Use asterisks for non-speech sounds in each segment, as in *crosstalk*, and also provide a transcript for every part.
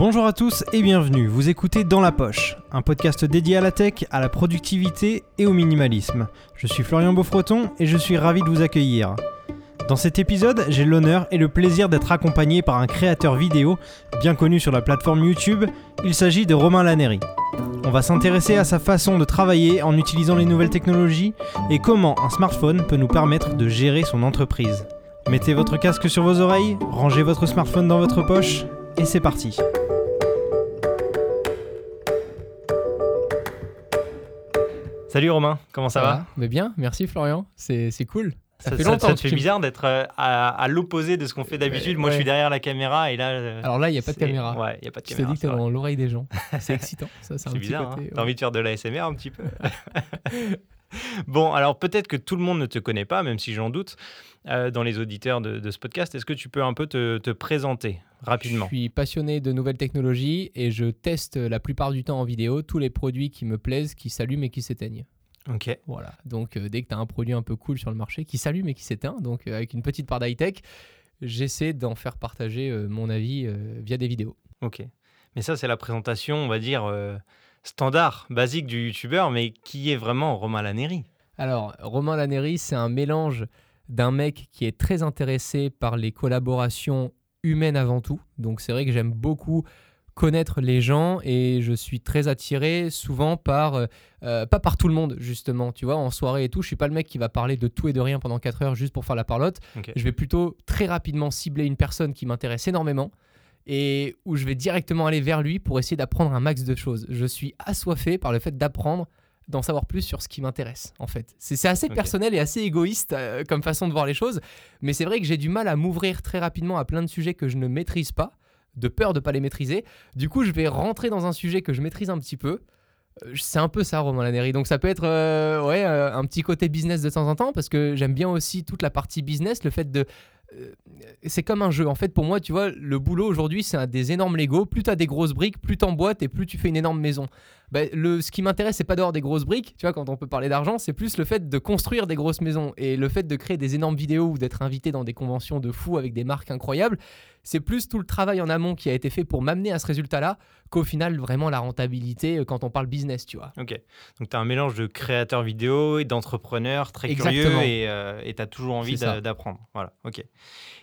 Bonjour à tous et bienvenue, vous écoutez Dans la Poche, un podcast dédié à la tech, à la productivité et au minimalisme. Je suis Florian Beaufreton et je suis ravi de vous accueillir. Dans cet épisode, j'ai l'honneur et le plaisir d'être accompagné par un créateur vidéo bien connu sur la plateforme YouTube, il s'agit de Romain Laneri. On va s'intéresser à sa façon de travailler en utilisant les nouvelles technologies et comment un smartphone peut nous permettre de gérer son entreprise. Mettez votre casque sur vos oreilles, rangez votre smartphone dans votre poche et c'est parti. Salut Romain, comment ça, va, Mais bien, merci Florian, c'est cool. Ça, fait longtemps. Ça, te fait bizarre d'être euh, à, l'opposé de ce qu'on fait d'habitude. Moi, je suis derrière la caméra et là. Euh, Alors là, il n'y a pas de caméra. Ouais, il n'y a pas de caméra. Je dis que dans l'oreille des gens. *laughs* C'est excitant. c'est bizarre. Hein. T'as envie de faire de l'ASMR un petit peu *laughs* Bon, alors peut-être que tout le monde ne te connaît pas, même si j'en doute, euh, dans les auditeurs de, ce podcast. Est-ce que tu peux un peu te, te, présenter rapidement? Je suis passionné de nouvelles technologies et je teste la plupart du temps en vidéo tous les produits qui me plaisent, qui s'allument et qui s'éteignent. Ok. Voilà. Donc, euh, dès que tu as un produit un peu cool sur le marché qui s'allume et qui s'éteint, donc euh, avec une petite part d'high-tech, j'essaie d'en faire partager mon avis via des vidéos. Ok. Mais ça, c'est la présentation, on va dire, standard, basique du youtubeur, mais qui est vraiment Romain Laneri Alors, Romain Laneri, c'est un mélange d'un mec qui est très intéressé par les collaborations humaines avant tout. Donc, c'est vrai que j'aime beaucoup connaître les gens et je suis très attiré souvent par, euh, euh, pas par tout le monde justement, tu vois, en soirée et tout, je suis pas le mec qui va parler de tout et de rien pendant 4 heures juste pour faire la parlotte. Je vais plutôt très rapidement cibler une personne qui m'intéresse énormément et où je vais directement aller vers lui pour essayer d'apprendre un max de choses. Je suis assoiffé par le fait d'apprendre d'en savoir plus sur ce qui m'intéresse en fait. C'est assez personnel et assez égoïste euh, comme façon de voir les choses, mais c'est vrai que j'ai du mal à m'ouvrir très rapidement à plein de sujets que je ne maîtrise pas de peur de ne pas les maîtriser. Du coup, je vais rentrer dans un sujet que je maîtrise un petit peu. Euh, c'est un peu ça, Romain Laneri. Donc, ça peut être euh, ouais, euh, un petit côté business de temps en temps, parce que j'aime bien aussi toute la partie business, le fait de. C'est comme un jeu. En fait, pour moi, tu vois, le boulot aujourd'hui, c'est des énormes Lego. Plus tu as des grosses briques, plus t'emboîtes et plus tu fais une énorme maison. Bah, le, ce qui m'intéresse, c'est pas d'avoir des grosses briques, tu vois, quand on peut parler d'argent, c'est plus le fait de construire des grosses maisons et le fait de créer des énormes vidéos ou d'être invité dans des conventions de fous avec des marques incroyables. C'est plus tout le travail en amont qui a été fait pour m'amener à ce résultat-là qu'au final, vraiment la rentabilité euh, quand on parle business, tu vois. Ok. Donc, tu as un mélange de créateur vidéo et d'entrepreneur très curieux et euh, tu as toujours envie d'apprendre. Voilà, ok.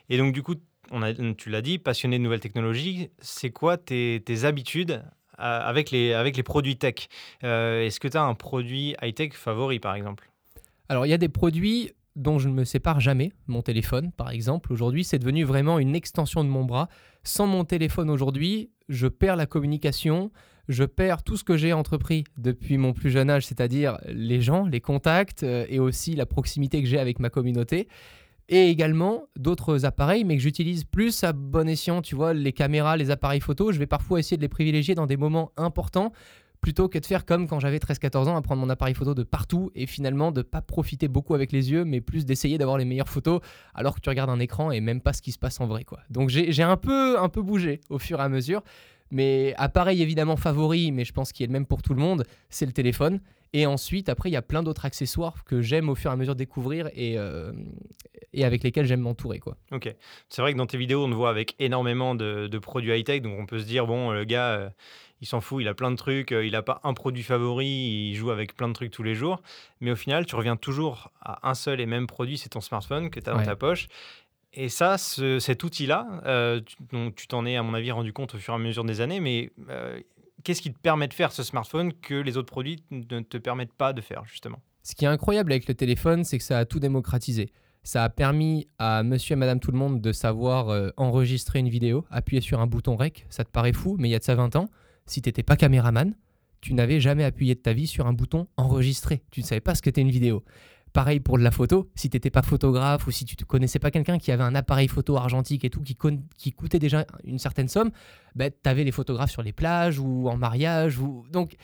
Et donc, du coup, on a, tu l'as dit, passionné de nouvelles technologies, c'est quoi tes, tes habitudes avec, les, avec les produits tech. Euh, est-ce que tu as un produit high-tech favori, par exemple? Alors, il y a des produits dont je ne me sépare jamais. Mon téléphone, par exemple, aujourd'hui, c'est devenu vraiment une extension de mon bras. Sans mon téléphone aujourd'hui, je perds la communication, je perds tout ce que j'ai entrepris depuis mon plus jeune âge, c'est-à-dire les gens, les contacts euh, et aussi la proximité que j'ai avec ma communauté et également d'autres appareils, mais que j'utilise plus à bon escient, tu vois, les caméras, les appareils photo, je vais parfois essayer de les privilégier dans des moments importants plutôt que de faire comme quand j'avais 13-14 ans, à prendre mon appareil photo de partout et finalement de pas profiter beaucoup avec les yeux, mais plus d'essayer d'avoir les meilleures photos alors que tu regardes un écran et même pas ce qui se passe en vrai. quoi. Donc j'ai un peu, un peu bougé au fur et à mesure. Mais appareil évidemment favori, mais je pense qu'il est le même pour tout le monde, c'est le téléphone. Et ensuite, après, il y a plein d'autres accessoires que j'aime au fur et à mesure découvrir et, euh, et avec lesquels j'aime m'entourer. quoi. Ok. C'est vrai que dans tes vidéos, on te voit avec énormément de, produits high-tech, donc on peut se dire, bon, le gars, euh, il s'en fout, il a plein de trucs, euh, il n'a pas un produit favori, il joue avec plein de trucs tous les jours. Mais au final, tu reviens toujours à un seul et même produit, c'est ton smartphone que tu as dans ta poche. Et ça, cet outil-là, tu t'en es, à mon avis, rendu compte au fur et à mesure des années, mais qu'est-ce qui te permet de faire ce smartphone que les autres produits ne te permettent pas de faire, justement? Ce qui est incroyable avec le téléphone, c'est que ça a tout démocratisé. Ça a permis à monsieur et madame tout le monde de savoir euh, enregistrer une vidéo, appuyer sur un bouton rec. Ça te paraît fou, mais il y a de ça 20 ans, si tu n'étais pas caméraman, tu n'avais jamais appuyé de ta vie sur un bouton enregistrer. Tu ne savais pas ce qu'était une vidéo. Pareil pour de la photo, si tu n'étais pas photographe ou si tu ne connaissais pas quelqu'un qui avait un appareil photo argentique et tout, qui, coûtait déjà une certaine somme, ben, tu avais les photographes sur les plages ou en mariage. Ou... Donc,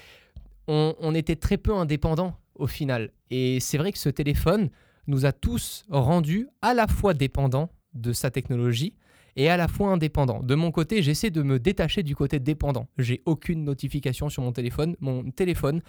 on, était très peu indépendants au final. Et c'est vrai que ce téléphone nous a tous rendus à la fois dépendants de sa technologie et à la fois indépendant. De mon côté, j'essaie de me détacher du côté dépendant. J'ai aucune notification sur mon téléphone. Mon téléphone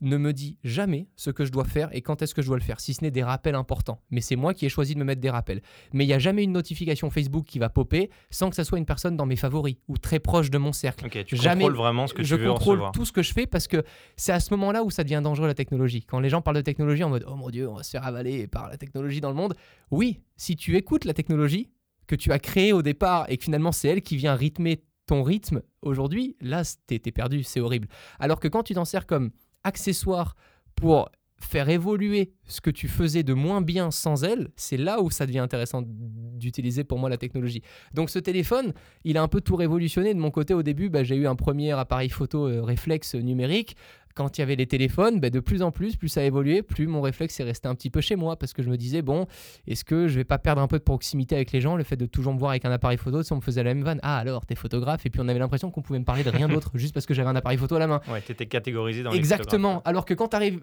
ne me dit jamais ce que je dois faire et quand est-ce que je dois le faire, si ce n'est des rappels importants. Mais c'est moi qui ai choisi de me mettre des rappels. Mais il n'y a jamais une notification Facebook qui va popper sans que ça soit une personne dans mes favoris ou très proche de mon cercle. Ok, tu Jamais- contrôles vraiment ce que je tu veux contrôle recevoir. tout ce que je fais parce que c'est à ce moment-là où ça devient dangereux la technologie. Quand les gens parlent de technologie en mode oh mon dieu, on va se faire avaler par la technologie dans le monde. Oui, si tu écoutes la technologie que tu as créée au départ et que finalement c'est elle qui vient rythmer ton rythme aujourd'hui, là t'es perdu, c'est horrible. Alors que quand tu t'en sers comme accessoire pour faire évoluer ce que tu faisais de moins bien sans elle, c'est là où ça devient intéressant d'utiliser pour moi la technologie. Donc ce téléphone, il a un peu tout révolutionné. De mon côté, au début, bah, j'ai eu un premier appareil photo euh, réflexe numérique. Quand il y avait les téléphones, bah, de plus en plus, plus ça a évolué, plus mon réflexe est resté un petit peu chez moi parce que je me disais, bon, est-ce que je vais pas perdre un peu de proximité avec les gens Le fait de toujours me voir avec un appareil photo, si on me faisait la même vanne, ah alors, t'es photographe, et puis on avait l'impression qu'on pouvait me parler de rien d'autre *laughs* juste parce que j'avais un appareil photo à la main. Ouais, t'étais catégorisé dans Exactement. Alors que quand tu arrives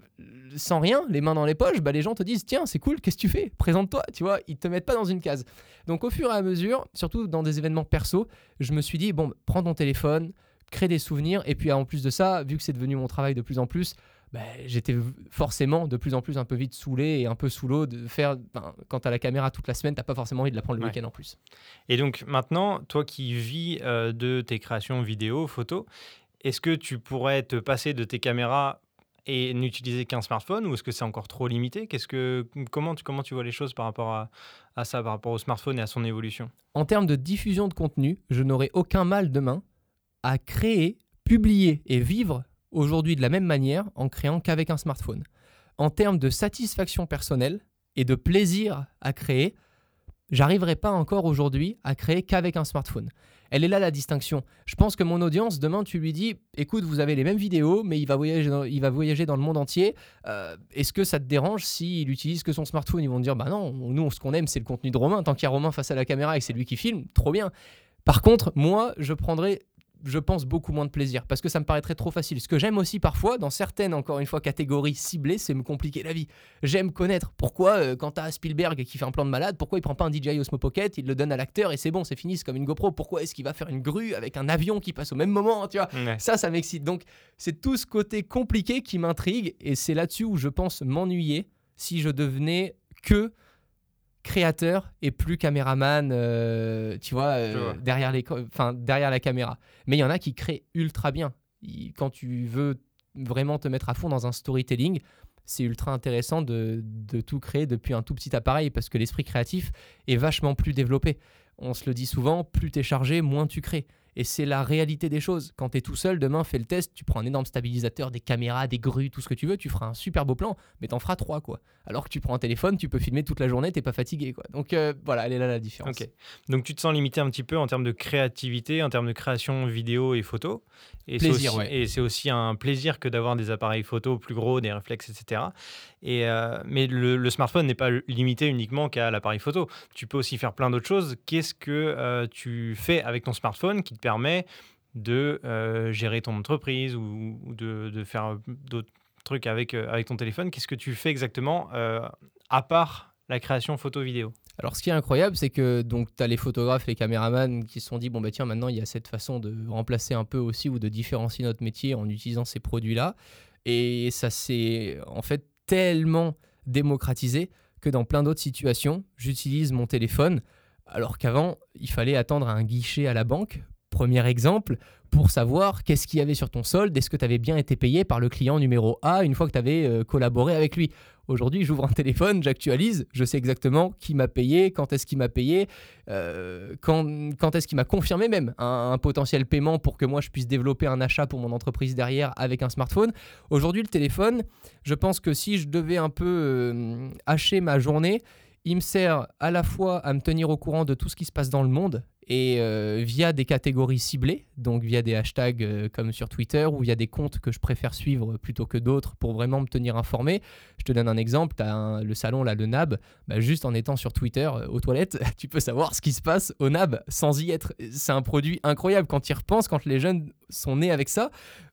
sans rien, les mains dans les poches, bah, les gens te disent tiens, c'est cool, qu'est-ce que tu fais? Présente-toi, tu vois, ils te mettent pas dans une case. Donc au fur et à mesure, surtout dans des événements perso, je me suis dit bon, prends ton téléphone, crée des souvenirs et puis en plus de ça, vu que c'est devenu mon travail de plus en plus, bah, j'étais forcément de plus en plus un peu vite saoulé et un peu sous l'eau de faire ben, quand t'as la caméra toute la semaine, t'as pas forcément envie de la prendre le Ouais. week-end en plus. Et donc maintenant, toi qui vis euh, de tes créations vidéo, photos, est-ce que tu pourrais te passer de tes caméras et n'utiliser qu'un smartphone ou est-ce que c'est encore trop limité? Qu'est-ce que comment tu comment tu vois les choses par rapport à, à ça, par rapport au smartphone et à son évolution? En termes de diffusion de contenu, je n'aurai aucun mal demain à créer, publier et vivre aujourd'hui de la même manière en créant qu'avec un smartphone. En termes de satisfaction personnelle et de plaisir à créer, j'arriverai pas encore aujourd'hui à créer qu'avec un smartphone. Elle est là la distinction. Je pense que mon audience, demain, tu lui dis, écoute, vous avez les mêmes vidéos, mais il va voyager dans, il va voyager dans le monde entier. Euh, Est-ce que ça te dérange s'il utilise que son smartphone? Ils vont te dire, bah non, nous, ce qu'on aime, c'est le contenu de Romain. Tant qu'il y a Romain face à la caméra et que c'est lui qui filme, trop bien. Par contre, moi, je prendrais, je pense, beaucoup moins de plaisir parce que ça me paraîtrait trop facile. Ce que j'aime aussi parfois, dans certaines, encore une fois, catégories ciblées, c'est me compliquer la vie. J'aime connaître pourquoi, euh, quand t'as Spielberg qui fait un plan de malade, pourquoi il prend pas un DJI Osmo Pocket, il le donne à l'acteur et c'est bon, c'est fini, c'est comme une GoPro. Pourquoi est-ce qu'il va faire une grue avec un avion qui passe au même moment, tu vois? Ouais. ça, ça m'excite. Donc, c'est tout ce côté compliqué qui m'intrigue et c'est là-dessus où je pense m'ennuyer si je devenais que créateur et plus caméraman, euh, tu vois, euh, derrière, les, enfin, derrière la caméra. Mais il y en a qui créent ultra bien. Il- Quand tu veux vraiment te mettre à fond dans un storytelling, c'est ultra intéressant de, de tout créer depuis un tout petit appareil parce que l'esprit créatif est vachement plus développé. On se le dit souvent, plus tu es chargé, moins tu crées. Et c'est la réalité des choses. Quand tu es tout seul, demain, fais le test, tu prends un énorme stabilisateur, des caméras, des grues, tout ce que tu veux, tu feras un super beau plan, mais t'en feras trois, quoi. Alors que tu prends un téléphone, tu peux filmer toute la journée, t'es pas fatigué, quoi. Donc euh, voilà, elle est là la différence. Ok. Donc tu te sens limité un petit peu en termes de créativité, en termes de création vidéo et photo. Et c'est Plaisir, aussi, ouais. Et c'est aussi un plaisir que d'avoir des appareils photo plus gros, des réflexes, etc. Et, euh, mais le, le smartphone n'est pas limité uniquement qu'à l'appareil photo. Tu peux aussi faire plein d'autres choses. Qu'est-ce que euh, tu fais avec ton smartphone qui te permet de euh, gérer ton entreprise ou, de, faire d'autres trucs avec, euh, avec ton téléphone. Qu'est-ce que tu fais exactement euh, à part la création photo-vidéo Alors ce qui est incroyable, c'est que donc tu as les photographes, les caméramans qui se sont dit bon bah tiens maintenant il y a cette façon de remplacer un peu aussi ou de différencier notre métier en utilisant ces produits-là. Et ça s'est en fait tellement démocratisé que dans plein d'autres situations, j'utilise mon téléphone. Alors qu'avant, il fallait attendre un guichet à la banque. Premier exemple, pour savoir qu'est-ce qu'il y avait sur ton solde, est-ce que tu avais bien été payé par le client numéro A une fois que tu avais collaboré avec lui? Aujourd'hui, j'ouvre un téléphone, j'actualise, je sais exactement qui m'a payé, quand est-ce qu'il m'a payé, euh, quand, est-ce qu'il m'a confirmé même un, un, potentiel paiement pour que moi je puisse développer un achat pour mon entreprise derrière avec un smartphone. Aujourd'hui, le téléphone, je pense que si je devais un peu euh, hacher ma journée, il me sert à la fois à me tenir au courant de tout ce qui se passe dans le monde et euh, via des catégories ciblées, donc via des hashtags euh, comme sur Twitter ou via des comptes que je préfère suivre plutôt que d'autres pour vraiment me tenir informé. Je te donne un exemple, tu le salon là, le NAB, bah, juste en étant sur Twitter euh, aux toilettes, *laughs* tu peux savoir ce qui se passe au NAB sans y être. C'est un produit incroyable quand tu y repenses, quand les jeunes sont nés avec ça.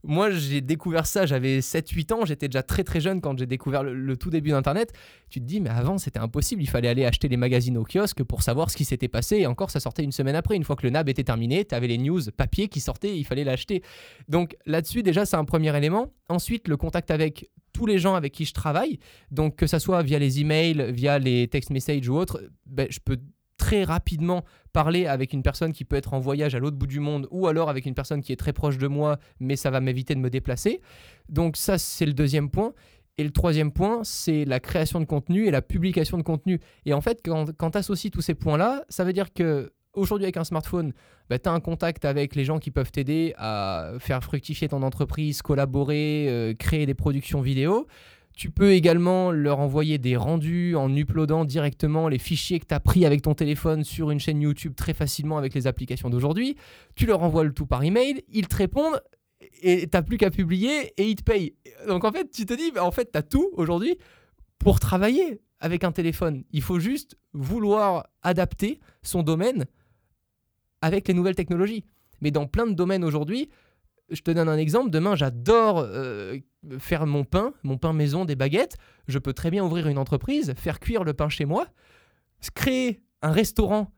Moi, j'ai découvert ça, j'avais 7-8 ans, j'étais déjà très très jeune quand j'ai découvert le, tout début d'Internet. Tu te dis, mais avant, c'était impossible, il fallait aller acheter les magazines au kiosque pour savoir ce qui s'était passé, et encore, ça sortait une semaine après. après, une fois que le NAB était terminé, tu avais les news papier qui sortaient, il fallait l'acheter. Donc là-dessus, déjà, c'est un premier élément. Ensuite, le contact avec tous les gens avec qui je travaille, donc que ça soit via les emails, via les text messages ou autres, ben, je peux très rapidement parler avec une personne qui peut être en voyage à l'autre bout du monde ou alors avec une personne qui est très proche de moi, mais ça va m'éviter de me déplacer. Donc ça, c'est le deuxième point. Et le troisième point, c'est la création de contenu et la publication de contenu. Et en fait, quand, quand tu associes tous ces points-là, ça veut dire que aujourd'hui, avec un smartphone, bah, tu as un contact avec les gens qui peuvent t'aider à faire fructifier ton entreprise, collaborer, euh, créer des productions vidéo. Tu peux également leur envoyer des rendus en uploadant directement les fichiers que tu as pris avec ton téléphone sur une chaîne YouTube très facilement avec les applications d'aujourd'hui. Tu leur envoies le tout par email, ils te répondent et t'as plus qu'à publier et ils te payent. Donc en fait, tu te dis, en fait, tu as tout aujourd'hui pour travailler avec un téléphone. Il faut juste vouloir adapter son domaine avec les nouvelles technologies. Mais dans plein de domaines aujourd'hui, je te donne un exemple. Demain, j'adore euh, faire mon pain, mon pain maison, des baguettes. Je peux très bien ouvrir une entreprise, faire cuire le pain chez moi, créer un restaurant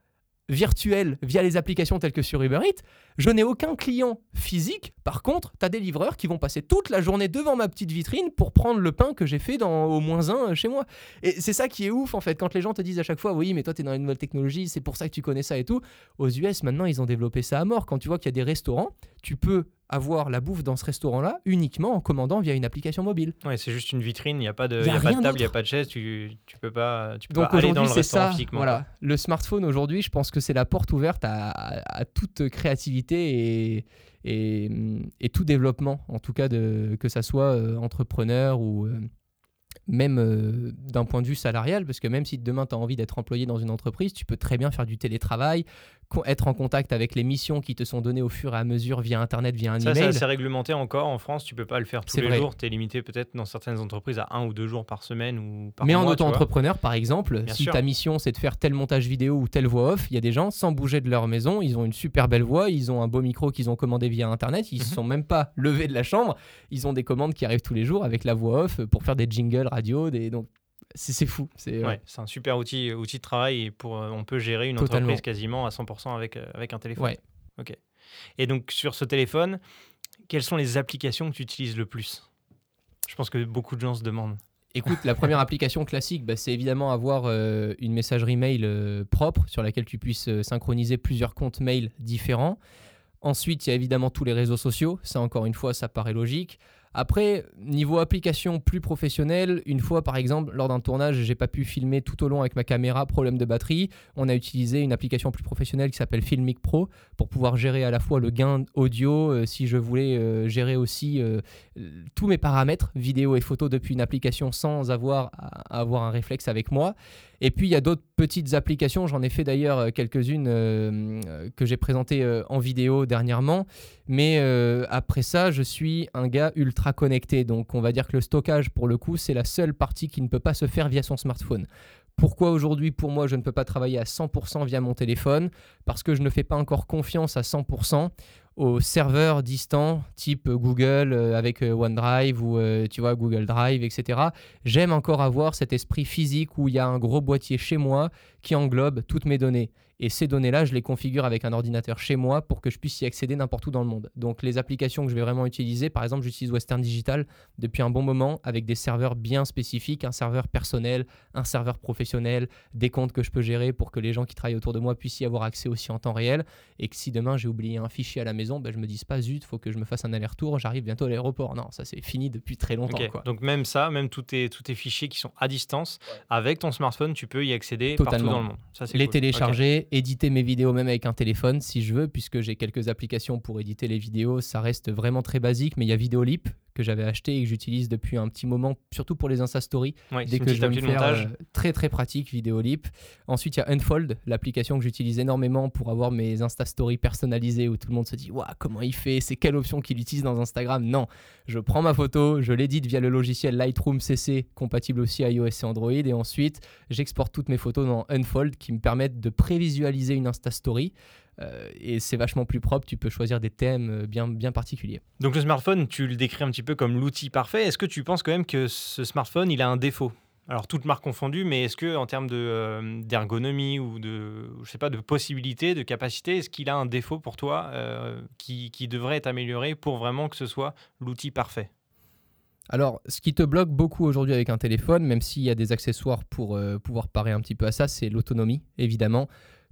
virtuel via les applications telles que sur Uber Eats. Je n'ai aucun client physique. Par contre, tu as des livreurs qui vont passer toute la journée devant ma petite vitrine pour prendre le pain que j'ai fait dans au moins un chez moi. Et c'est ça qui est ouf en fait. Quand les gens te disent à chaque fois, oui, mais toi, tu es dans les nouvelles technologies, c'est pour ça que tu connais ça et tout. Aux US, maintenant, ils ont développé ça à mort. Quand tu vois qu'il y a des restaurants, tu peux avoir la bouffe dans ce restaurant-là uniquement en commandant via une application mobile. Ouais, c'est juste une vitrine, il n'y a pas de, y a pas de table, il n'y a pas de chaise, tu, tu peux pas, tu peux Donc pas aller dans le restaurant ça, physiquement. Voilà. Le smartphone aujourd'hui, je pense que c'est la porte ouverte à, à- à toute créativité et, et, et tout développement, en tout cas de, que ça soit euh, entrepreneur ou euh, même euh, d'un point de vue salarial, parce que même si demain tu as envie d'être employé dans une entreprise, tu peux très bien faire du télétravail, être en contact avec les missions qui te sont données au fur et à mesure via Internet, via un Ça, c'est email. assez réglementé encore en France. Tu peux pas le faire tous C'est les vrai. jours. Tu es limité peut-être dans certaines entreprises à un ou deux jours par semaine ou par Mais en mois. auto-entrepreneur, par exemple, Bien si sûr. ta mission c'est de faire tel montage vidéo ou telle voix off, il y a des gens sans bouger de leur maison, ils ont une super belle voix, ils ont un beau micro qu'ils ont commandé via internet, ils ne Mhm. sont même pas levés de la chambre, ils ont des commandes qui arrivent tous les jours avec la voix off pour faire des jingles radio, des donc c'est fou. C'est Ouais, un super outil, outil de travail et pour, euh, on peut gérer une Totalement. entreprise quasiment à 100% avec, euh, avec un téléphone. Ouais. Ok. Et donc sur ce téléphone, quelles sont les applications que tu utilises le plus? Je pense que beaucoup de gens se demandent. Écoute, la première *laughs* application classique, bah, c'est évidemment avoir euh, une messagerie mail euh, propre sur laquelle tu puisses euh, synchroniser plusieurs comptes mail différents. Ensuite, il y a évidemment tous les réseaux sociaux. Ça, encore une fois, ça paraît logique. Après, niveau application plus professionnelle, une fois par exemple, lors d'un tournage, j'ai pas pu filmer tout au long avec ma caméra, problème de batterie. On a utilisé une application plus professionnelle qui s'appelle Filmic Pro pour pouvoir gérer à la fois le gain audio, euh, si je voulais euh, gérer aussi euh, tous mes paramètres, vidéo et photo, depuis une application sans avoir à avoir un réflexe avec moi. Et puis il y a d'autres petites applications, j'en ai fait d'ailleurs quelques-unes que j'ai présentées en vidéo dernièrement. Mais après ça, je suis un gars ultra connecté. Donc on va dire que le stockage, pour le coup, c'est la seule partie qui ne peut pas se faire via son smartphone. Pourquoi aujourd'hui, pour moi, je ne peux pas travailler à 100% via mon téléphone? Parce que je ne fais pas encore confiance à 100% aux serveurs distants, type Google euh, avec euh, OneDrive ou euh, tu vois Google Drive, etc. J'aime encore avoir cet esprit physique où il y a un gros boîtier chez moi qui englobe toutes mes données. Et ces données-là, je les configure avec un ordinateur chez moi pour que je puisse y accéder n'importe où dans le monde. Donc les applications que je vais vraiment utiliser, par exemple, j'utilise Western Digital depuis un bon moment avec des serveurs bien spécifiques, un serveur personnel, un serveur professionnel, des comptes que je peux gérer pour que les gens qui travaillent autour de moi puissent y avoir accès aussi en temps réel. Et que si demain j'ai oublié un fichier à la maison, ben, je me dise pas zut, faut que je me fasse un aller-retour, j'arrive bientôt à l'aéroport. Non, ça c'est fini depuis très longtemps. Quoi. Donc même ça, même tous tes, tous tes fichiers qui sont à distance, avec ton smartphone, tu peux y accéder partout Totalement. dans le monde. Ça, les cool. télécharger, éditer mes vidéos même avec un téléphone si je veux, puisque j'ai quelques applications pour éditer les vidéos. Ça reste vraiment très basique, mais il y a Vidéolip que j'avais acheté et que j'utilise depuis un petit moment, surtout pour les Insta Stories. Ouais, Dès que je veux me faire montage. euh, très très pratique, Vidéolip. Ensuite, il y a Unfold, l'application que j'utilise énormément pour avoir mes Insta Stories personnalisées où tout le monde se dit Waouh, comment il fait? C'est quelle option qu'il utilise dans Instagram? Non, je prends ma photo, je l'édite via le logiciel Lightroom CC, compatible aussi iOS et Android, et ensuite j'exporte toutes mes photos dans Unfold qui me permettent de prévisualiser une Insta Story. Euh, et c'est vachement plus propre, tu peux choisir des thèmes euh, bien, bien particuliers. Donc le smartphone, tu le décris un petit peu comme l'outil parfait. Est-ce que tu penses quand même que ce smartphone, il a un défaut? Alors toutes marques confondues, mais est-ce que en termes de, euh, d'ergonomie ou de, je sais pas, de possibilité, de capacité, est-ce qu'il a un défaut pour toi euh, qui, qui devrait être amélioré pour vraiment que ce soit l'outil parfait? Alors, ce qui te bloque beaucoup aujourd'hui avec un téléphone, même s'il y a des accessoires pour euh, pouvoir parer un petit peu à ça, c'est l'autonomie, évidemment.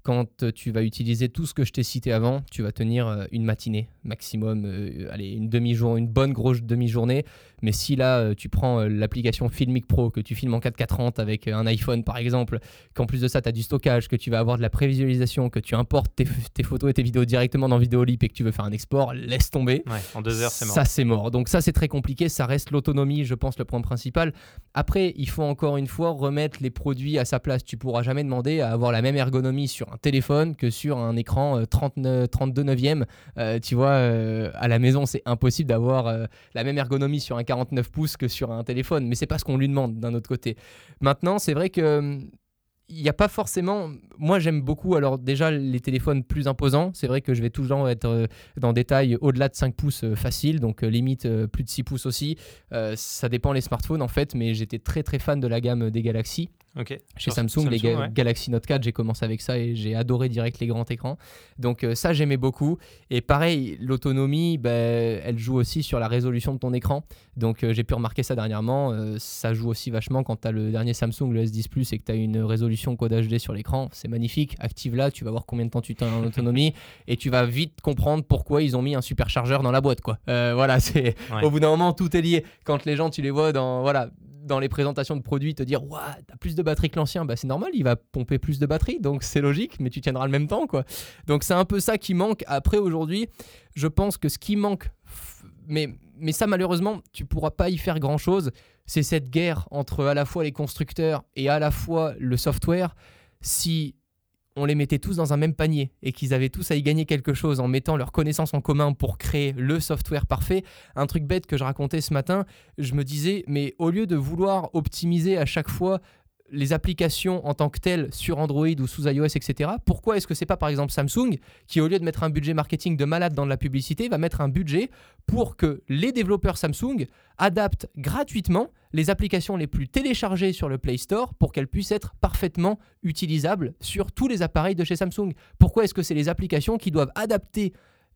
Quand tu vas utiliser tout ce que je t'ai cité avant, tu vas tenir euh, une matinée maximum, euh, allez, une demi-journée, une bonne grosse demi-journée. Mais si là, euh, tu prends euh, l'application Filmic Pro, que tu filmes en 4K30 avec euh, un iPhone par exemple, qu'en plus de ça, tu as du stockage, que tu vas avoir de la prévisualisation, que tu importes tes photos et tes vidéos directement dans Vidéolip et que tu veux faire un export, laisse tomber. Ouais, en deux heures, c'est mort. Ça, c'est mort. Donc ça, c'est très compliqué. Ça reste l'autonomie, je pense, le point principal. Après, il faut encore une fois remettre les produits à sa place. Tu pourras jamais demander à avoir la même ergonomie sur un téléphone que sur un écran euh, 39 32 neuvième. Euh, tu vois, euh, à la maison, c'est impossible d'avoir euh, la même ergonomie sur un 49 pouces que sur un téléphone. Mais c'est pas ce qu'on lui demande d'un autre côté. Maintenant, c'est vrai que hum, il n'y a pas forcément. Moi, j'aime beaucoup. Alors, déjà, les téléphones plus imposants. C'est vrai que je vais toujours être euh, dans des tailles au-delà de 5 pouces euh, facile, donc euh, limite euh, plus de 6 pouces aussi. Euh, ça dépend les smartphones en fait, mais j'étais très très fan de la gamme des Galaxy. Chez Samsung, les Ga- ouais. Galaxy Note 4, j'ai commencé avec ça et j'ai adoré direct les grands écrans. Donc euh, ça, j'aimais beaucoup. Et pareil, l'autonomie, ben, elle joue aussi sur la résolution de ton écran. Donc euh, j'ai pu remarquer ça dernièrement. euh, ça joue aussi vachement quand tu as le dernier Samsung, le S10 Plus, et que tu as une résolution Quad HD sur l'écran. C'est magnifique. Active là, tu vas voir combien de temps tu t'as en autonomie *laughs* et tu vas vite comprendre pourquoi ils ont mis un superchargeur dans la boîte. Quoi. Voilà, c'est Ouais. au bout d'un moment, tout est lié. Quand les gens, tu les vois dans, voilà, dans les présentations de produits, te dire Ouah, t'as plus de batterie que l'ancien, bah, c'est normal, il va pomper plus de batterie, donc c'est logique, mais tu tiendras le même temps. quoi. Donc c'est un peu ça qui manque. Après, aujourd'hui, je pense que ce qui manque, mais, mais ça, malheureusement, tu pourras pas y faire grand chose, c'est cette guerre entre à la fois les constructeurs et à la fois le software. Si on les mettait tous dans un même panier et qu'ils avaient tous à y gagner quelque chose en mettant leurs connaissances en commun pour créer le software parfait. Un truc bête que je racontais ce matin, je me disais, mais au lieu de vouloir optimiser à chaque fois les applications en tant que telles sur Android ou sous iOS, etc. Pourquoi est-ce que c'est pas par exemple Samsung qui, au lieu de mettre un budget marketing de malade dans de la publicité, va mettre un budget pour que les développeurs Samsung adaptent gratuitement les applications les plus téléchargées sur le Play Store pour qu'elles puissent être parfaitement utilisables sur tous les appareils de chez Samsung? Pourquoi est-ce que c'est les applications qui doivent adapter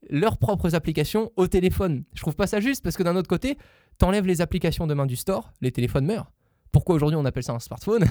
leurs propres applications au téléphone? Je trouve pas ça juste parce que d'un autre côté, t'enlèves les applications demain du store, les téléphones meurent. Pourquoi aujourd'hui on appelle ça un smartphone?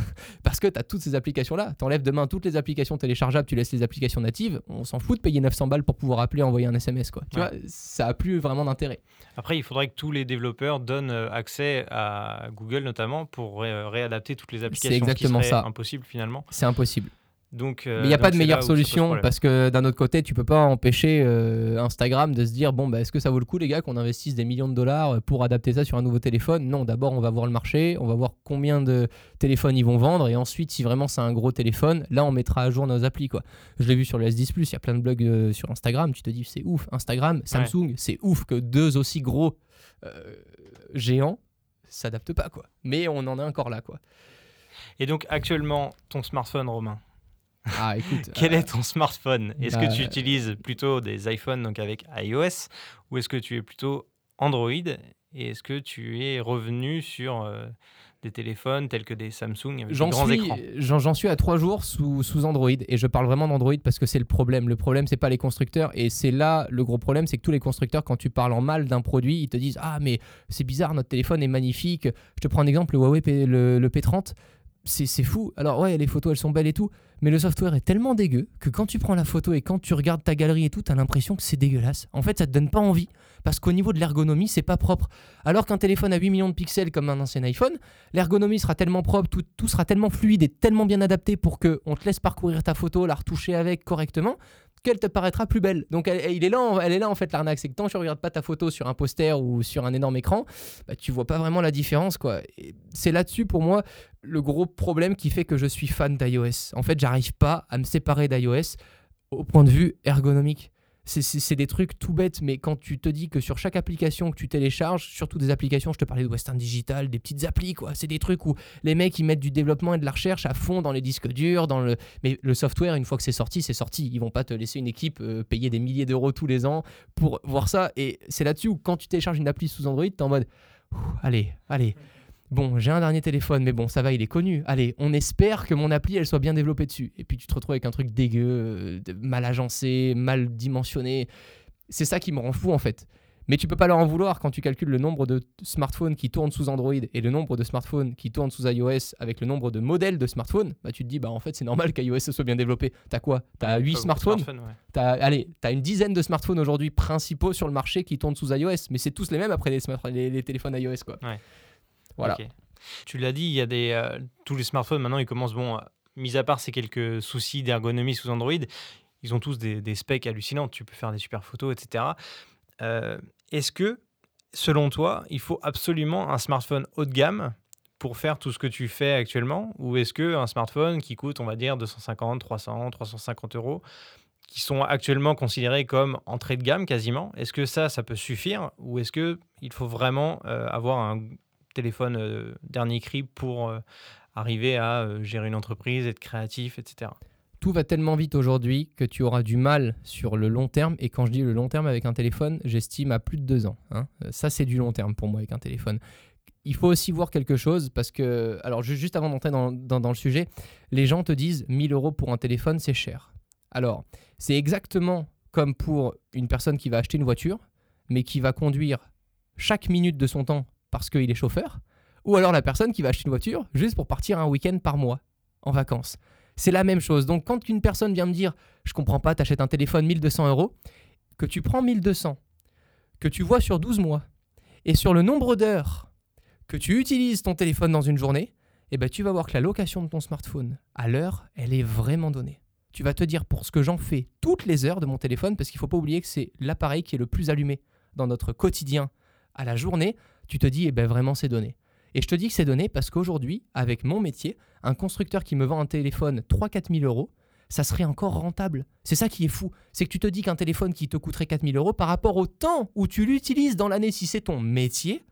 Parce que tu as toutes ces applications-là. T'enlèves demain toutes les applications téléchargeables, tu laisses les applications natives. On s'en fout de payer 900 balles pour pouvoir appeler et envoyer un SMS. Quoi. Tu Ouais. vois, ça a plus vraiment d'intérêt. Après, il faudrait que tous les développeurs donnent euh, accès à Google notamment pour ré- réadapter toutes les applications. exactement ce qui serait ça. impossième finalement. C'est impossible. Donc, euh, Mais il n'y a pas de meilleure solution parce que d'un autre côté, tu peux pas empêcher euh, Instagram de se dire bon, bah, est-ce que ça vaut le coup, les gars, qu'on investisse des millions de dollars pour adapter ça sur un nouveau téléphone? Non, d'abord, on va voir le marché, on va voir combien de téléphones ils vont vendre et ensuite, si vraiment c'est un gros téléphone, là, on mettra à jour nos applis. Quoi. Je l'ai vu sur le S10 Plus, il y a plein de blogs euh, sur Instagram, tu te dis c'est ouf. Instagram, Samsung, c'est ouf que deux aussi gros géants s'adaptent pas. quoi. Mais on en est encore là. quoi. Et donc actuellement, ton smartphone, Romain, Ah, écoute. *laughs* quel euh, est ton smartphone? Est-ce bah, que tu utilises plutôt des iPhones donc avec iOS ou est-ce que tu es plutôt Android? Et est-ce que tu es revenu sur euh, des téléphones tels que des Samsung avec des J'en grands suis, écrans? j'en, j'en suis à trois jours sous, sous Android et je parle vraiment d'Android parce que c'est le problème. Le problème, c'est pas les constructeurs et c'est là le gros problème, c'est que tous les constructeurs, quand tu parles en mal d'un produit, ils te disent Ah, mais c'est bizarre, notre téléphone est magnifique. Je te prends un exemple le Huawei P- le, le P30. C'est, fou. Alors, ouais, les photos, elles sont belles et tout, mais le software est tellement dégueu que quand tu prends la photo et quand tu regardes ta galerie et tout, t'as l'impression que c'est dégueulasse. En fait, ça te donne pas envie parce qu'au niveau de l'ergonomie, c'est pas propre. Alors qu'un téléphone à 8 millions de pixels comme un ancien iPhone, l'ergonomie sera tellement propre, tout, tout sera tellement fluide et tellement bien adapté pour que on te laisse parcourir ta photo, la retoucher avec correctement, qu'elle te paraîtra plus belle. Donc elle, est là, en- elle est là en fait l'arnaque, c'est que tant que tu regardes pas ta photo sur un poster ou sur un énorme écran, bah, tu vois pas vraiment la différence quoi. C'est là-dessus pour moi le gros problème qui fait que je suis fan d'iOS. En fait, j'arrive pas à me séparer d'iOS au point de vue ergonomique. C'est- des trucs tout bêtes, mais quand tu te dis que sur chaque application que tu télécharges, surtout des applications, je te parlais de Western Digital, des petites applis, quoi. C'est des trucs où les mecs ils mettent du développement et de la recherche à fond dans les disques durs, dans le. Mais le software, une fois que c'est sorti, c'est sorti. Ils vont pas te laisser une équipe euh, payer des milliers d'euros tous les ans pour voir ça. Et c'est là-dessus où quand tu télécharges une appli sous Android, t'es en mode, allez, allez. Bon, j'ai un dernier téléphone, mais bon, ça va, il est connu. Allez, on espère que mon appli, elle soit bien développée dessus. Et puis tu te retrouves avec un truc dégueu, euh, mal agencé, mal dimensionné. C'est ça qui me rend fou en fait. Mais tu peux pas leur en vouloir quand tu calcules le nombre de smartphones qui tournent sous Android et le nombre de smartphones qui tournent sous iOS avec le nombre de modèles de smartphones. Bah tu te dis, bah en fait c'est normal qu'iOS soit bien développé. T'as quoi? T'as 8 Pas beaucoup de smartphones? ouais. T'as, allez, t'as une dizaine de smartphones aujourd'hui principaux sur le marché qui tournent sous iOS, mais c'est tous les mêmes après les, les téléphones iOS quoi. Ouais. Tu l'as dit, euh, tous les smartphones maintenant ils commencent bon, euh, mis à part ces quelques soucis d'ergonomie sous Android, ils ont tous des, specs hallucinantes. Tu peux faire des super photos, etc. Euh, Est-ce que, selon toi, il faut absolument un smartphone haut de gamme pour faire tout ce que tu fais actuellement, ou est-ce que un smartphone qui coûte, on va dire, 250, 300, 350 euros, qui sont actuellement considérés comme entrée de gamme quasiment, est-ce que ça, ça peut suffire, ou est-ce que il faut vraiment avoir un téléphone euh, dernier cri pour euh, arriver à euh, gérer une entreprise, être créatif, etc. Tout va tellement vite aujourd'hui que tu auras du mal sur le long terme. Et quand je dis le long terme avec un téléphone, j'estime à plus de deux ans. hein. Ça, c'est du long terme pour moi avec un téléphone. Il faut aussi voir quelque chose parce que, alors ju- juste avant d'entrer dans, dans- dans le sujet, les gens te disent 1000 euros pour un téléphone, c'est cher. Alors, c'est exactement comme pour une personne qui va acheter une voiture, mais qui va conduire chaque minute de son temps parce qu'il est chauffeur, ou alors la personne qui va acheter une voiture juste pour partir un week-end par mois en vacances. C'est la même chose. Donc quand une personne vient me dire, je comprends pas, t'achètes un téléphone 1200 euros, que tu prends 1200, que tu vois sur 12 mois, et sur le nombre d'heures que tu utilises ton téléphone dans une journée, eh ben, tu vas voir que la location de ton smartphone à l'heure, elle est vraiment donnée. Tu vas te dire pour ce que j'en fais toutes les heures de mon téléphone, parce qu'il faut pas oublier que c'est l'appareil qui est le plus allumé dans notre quotidien à la journée, tu te dis, eh ben vraiment c'est donné. Et je te dis que c'est donné parce qu'aujourd'hui, avec mon métier, un constructeur qui me vend un téléphone 3-4 000 euros, ça serait encore rentable. C'est ça qui est fou. C'est que tu te dis qu'un téléphone qui te coûterait 4 000 euros par rapport au temps où tu l'utilises dans l'année, si c'est ton métier,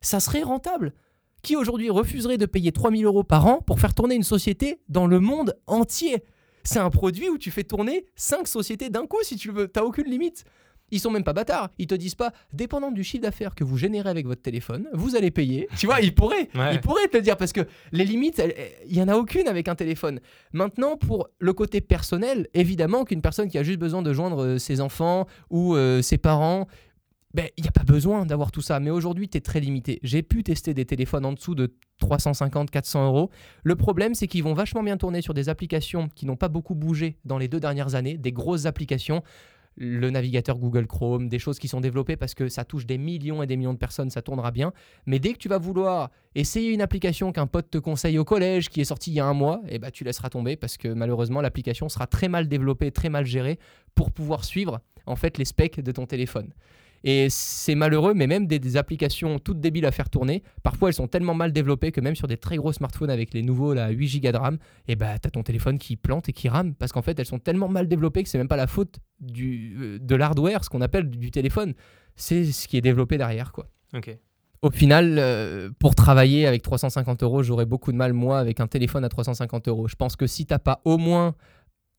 ça serait rentable. Qui aujourd'hui refuserait de payer 3 000 euros par an pour faire tourner une société dans le monde entier? C'est un produit où tu fais tourner 5 sociétés d'un coup si tu veux. T'as aucune limite. Ils sont même pas bâtards. Ils te disent pas, dépendant du chiffre d'affaires que vous générez avec votre téléphone, vous allez payer. Tu vois, ils pourraient. Ouais. Ils pourraient te le dire parce que les limites, il y en a aucune avec un téléphone. Maintenant, pour le côté personnel, évidemment qu'une personne qui a juste besoin de joindre euh, ses enfants ou euh, ses parents, ben, il n'y a pas besoin d'avoir tout ça. Mais aujourd'hui, tu es très limité. J'ai pu tester des téléphones en dessous de 350, 400 euros. Le problème, c'est qu'ils vont vachement bien tourner sur des applications qui n'ont pas beaucoup bougé dans les deux dernières années, des grosses applications. Le navigateur Google Chrome, des choses qui sont développées parce que ça touche des millions et des millions de personnes, ça tournera bien. Mais dès que tu vas vouloir essayer une application qu'un pote te conseille au collège qui est sortie il y a un mois, eh ben, tu laisseras tomber parce que malheureusement, l'application sera très mal développée, très mal gérée pour pouvoir suivre en fait les specs de ton téléphone. Et c'est malheureux, mais même des, des applications toutes débiles à faire tourner, parfois elles sont tellement mal développées que même sur des très gros smartphones avec les nouveaux là, 8 Go de RAM, et bah t'as ton téléphone qui plante et qui rame parce qu'en fait elles sont tellement mal développées que c'est même pas la faute du, euh, de l'hardware, ce qu'on appelle du téléphone, c'est ce qui est développé derrière quoi. Ok. Au final, euh, pour travailler avec 350 euros, j'aurais beaucoup de mal, moi, avec un téléphone à 350 euros. Je pense que si t'as pas au moins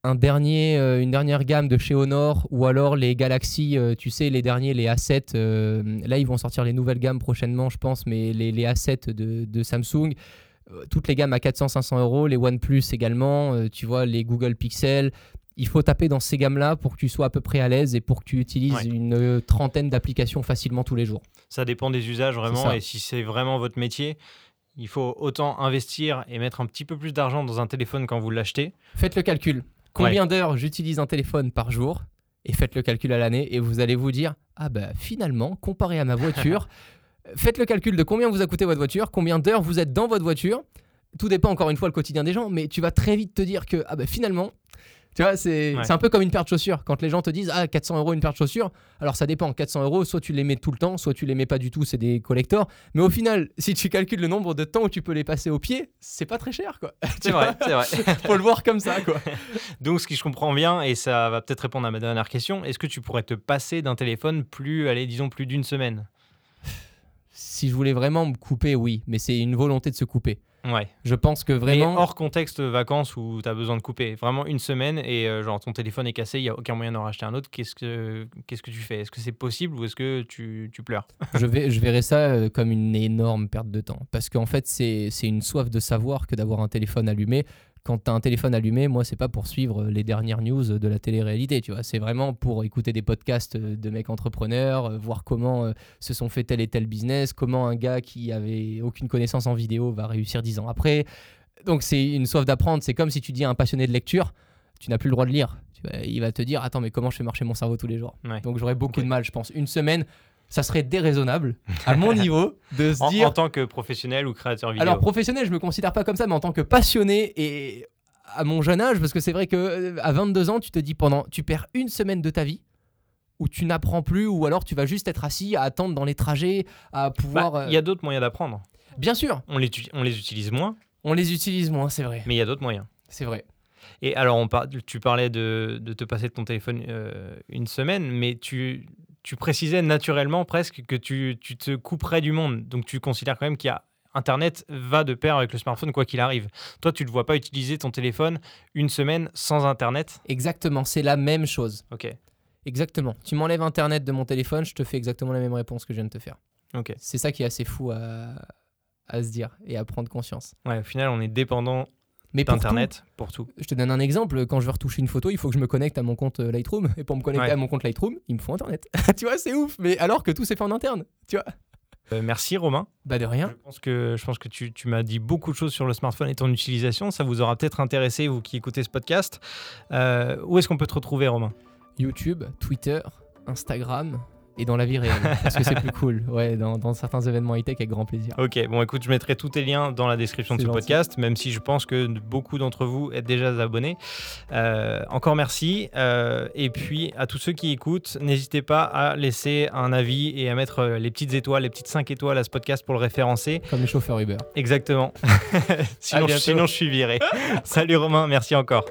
un dernier, euh, une dernière gamme de chez Honor ou alors les Galaxy, euh, tu sais, les derniers, les A7, euh, là, ils vont sortir les nouvelles gammes prochainement, je pense, mais les, les A7 de, de Samsung, toutes les gammes à 400-500 euros, les OnePlus également, tu vois, les Google Pixel. Il faut taper dans ces gammes-là pour que tu sois à peu près à l'aise et pour que tu utilises Ouais. une trentaine d'applications facilement tous les jours. Ça dépend des usages vraiment. Et si c'est vraiment votre métier, il faut autant investir et mettre un petit peu plus d'argent dans un téléphone quand vous l'achetez. Faites le calcul. Combien d'heures j'utilise un téléphone par jour Et faites le calcul à l'année et vous allez vous dire Ah bah finalement, comparé à ma voiture, *laughs* faites le calcul de combien vous a coûté votre voiture, combien d'heures vous êtes dans votre voiture. Tout dépend encore une fois le quotidien des gens, mais tu vas très vite te dire que ah bah finalement, tu vois, c'est Ouais. un peu comme une paire de chaussures. Quand les gens te disent Ah 400 euros une paire de chaussures, alors ça dépend. 400 euros, soit tu les mets tout le temps, soit tu les mets pas du tout, c'est des collectors. Mais au final, si tu calcules le nombre de temps où tu peux les passer au pied, c'est pas très cher quoi. *laughs* C'est vrai, c'est vrai. *laughs* Faut le voir comme ça quoi. *laughs* Donc, ce que je comprends bien, et ça va peut-être répondre à ma dernière question, est-ce que tu pourrais te passer d'un téléphone plus, allez, disons, plus d'une semaine? Si je voulais vraiment me couper, oui, mais c'est une volonté de se couper. Ouais. Je pense que vraiment. Mais hors contexte vacances où tu as besoin de couper. Vraiment une semaine et euh, genre ton téléphone est cassé, il n'y a aucun moyen d'en racheter un autre. Qu'est-ce que, qu'est-ce que tu fais? Est-ce que c'est possible ou est-ce que tu, tu pleures? Je, vais, je verrais ça euh, comme une énorme perte de temps. Parce qu'en fait, c'est, c'est une soif de savoir que d'avoir un téléphone allumé quand tu as un téléphone allumé, moi, c'est pas pour suivre les dernières news de la télé-réalité, tu vois. C'est vraiment pour écouter des podcasts de mecs entrepreneurs, euh, voir comment euh, se sont fait tel et tel business, comment un gars qui avait aucune connaissance en vidéo va réussir dix ans après. Donc, c'est une soif d'apprendre. C'est comme si tu dis à un passionné de lecture, tu n'as plus le droit de lire. il va te dire, attends, mais comment je fais marcher mon cerveau tous les jours? Donc, j'aurais beaucoup de mal, je pense. Une semaine, ça serait déraisonnable à mon *laughs* niveau de se dire. En tant que professionnel ou créateur vidéo Alors, professionnel, je me considère pas comme ça, mais en tant que passionné et à mon jeune âge, parce que c'est vrai que euh, à 22 ans, tu te dis pendant. Tu perds une semaine de ta vie où tu n'apprends plus, ou alors tu vas juste être assis à attendre dans les trajets, à pouvoir. Bah, il y a d'autres moyens d'apprendre. Bien sûr. On les, on les utilise moins. On les utilise moins, c'est vrai. Mais il y a d'autres moyens. C'est vrai. Et alors, on par... tu parlais de, de, te passer de ton téléphone euh, une semaine, mais tu, tu précisais naturellement presque que tu, tu, te couperais du monde. Donc tu considères quand même qu'il y a Internet va de pair avec le smartphone quoi qu'il arrive. Toi, tu ne vois pas utiliser ton téléphone une semaine sans Internet? Exactement, c'est la même chose. Ok. Exactement. Tu m'enlèves Internet de mon téléphone, je te fais exactement la même réponse que je viens de te faire. Ok. C'est ça qui est assez fou à, à se dire et à prendre conscience. Ouais, au final, on est dépendant mais Internet pour tout. Je te donne un exemple. Quand je veux retoucher une photo, il faut que je me connecte à mon compte euh, Lightroom. Et pour me connecter à mon compte Lightroom, il me faut Internet. *laughs* tu vois, c'est ouf. Mais alors que tout s'est fait en interne. Tu vois. Euh, merci Romain. Bah de rien. Je pense que, je pense que tu, tu m'as dit beaucoup de choses sur le smartphone et ton utilisation. Ça vous aura peut-être intéressé, vous qui écoutez ce podcast. Euh, où est-ce qu'on peut te retrouver Romain? YouTube, Twitter, Instagram, et dans la vie réelle. parce que c'est plus cool, ouais, dans, dans certains événements high-tech avec grand plaisir. Ok, bon écoute, je mettrai tous tes liens dans la description de ce podcast, même si je pense que beaucoup d'entre vous êtes déjà abonnés. Euh, encore merci. Euh, et puis à tous ceux qui écoutent, n'hésitez pas à laisser un avis et à mettre euh, les petites étoiles, les petites 5 étoiles à ce podcast pour le référencer. Comme les chauffeurs Uber. Exactement. *laughs* sinon, sinon je suis viré. *laughs* Salut Romain, merci encore.